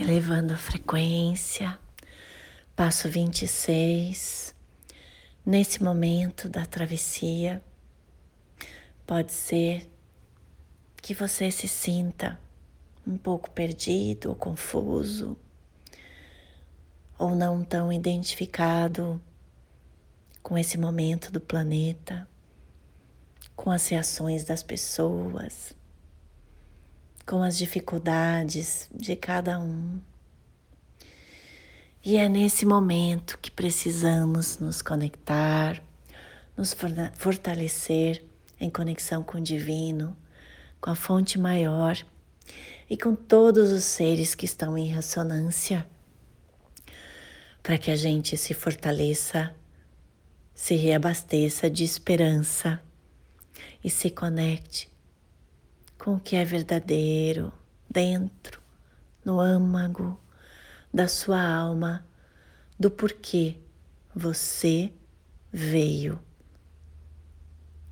elevando a frequência, passo 26. Nesse momento da travessia, pode ser que você se sinta um pouco perdido ou confuso, ou não tão identificado com esse momento do planeta, com as reações das pessoas, com as dificuldades de cada um. E é nesse momento que precisamos nos conectar, nos fortalecer em conexão com o divino, com a fonte maior e com todos os seres que estão em ressonância, para que a gente se fortaleça, se reabasteça de esperança e se conecte com o que é verdadeiro dentro, no âmago da sua alma, do porquê você veio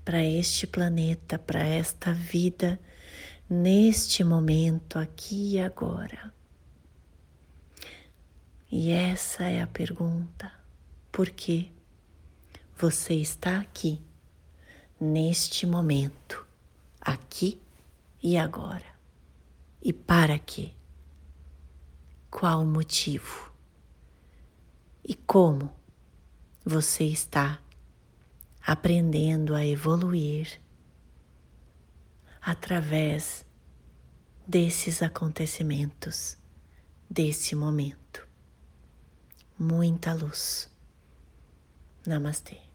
para este planeta, para esta vida, neste momento, aqui e agora. E essa é a pergunta: por que você está aqui, neste momento, aqui e agora? E para quê? Qual o motivo? E como você está aprendendo a evoluir através desses acontecimentos, desse momento. Muita luz. Namastê.